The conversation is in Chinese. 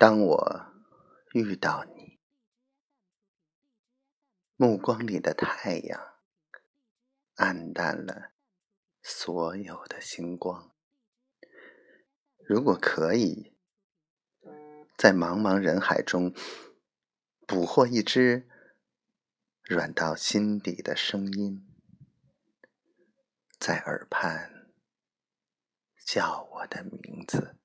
当我遇到你，目光里的太阳暗淡了所有的星光。如果可以在茫茫人海中捕获一只软到心底的声音，在耳畔叫我的名字。